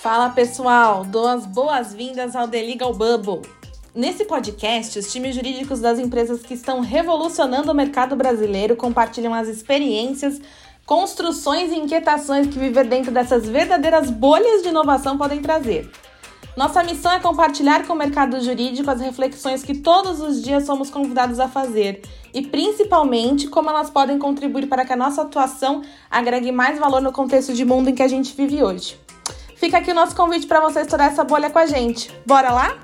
Fala pessoal, dou as boas-vindas ao The Legal Bubble. Nesse podcast, os times jurídicos das empresas que estão revolucionando o mercado brasileiro compartilham as experiências, construções e inquietações que viver dentro dessas verdadeiras bolhas de inovação podem trazer. Nossa missão é compartilhar com o mercado jurídico as reflexões que todos os dias somos convidados a fazer e, principalmente, como elas podem contribuir para que a nossa atuação agregue mais valor no contexto de mundo em que a gente vive hoje. Fica aqui o nosso convite para você estourar essa bolha com a gente. Bora lá?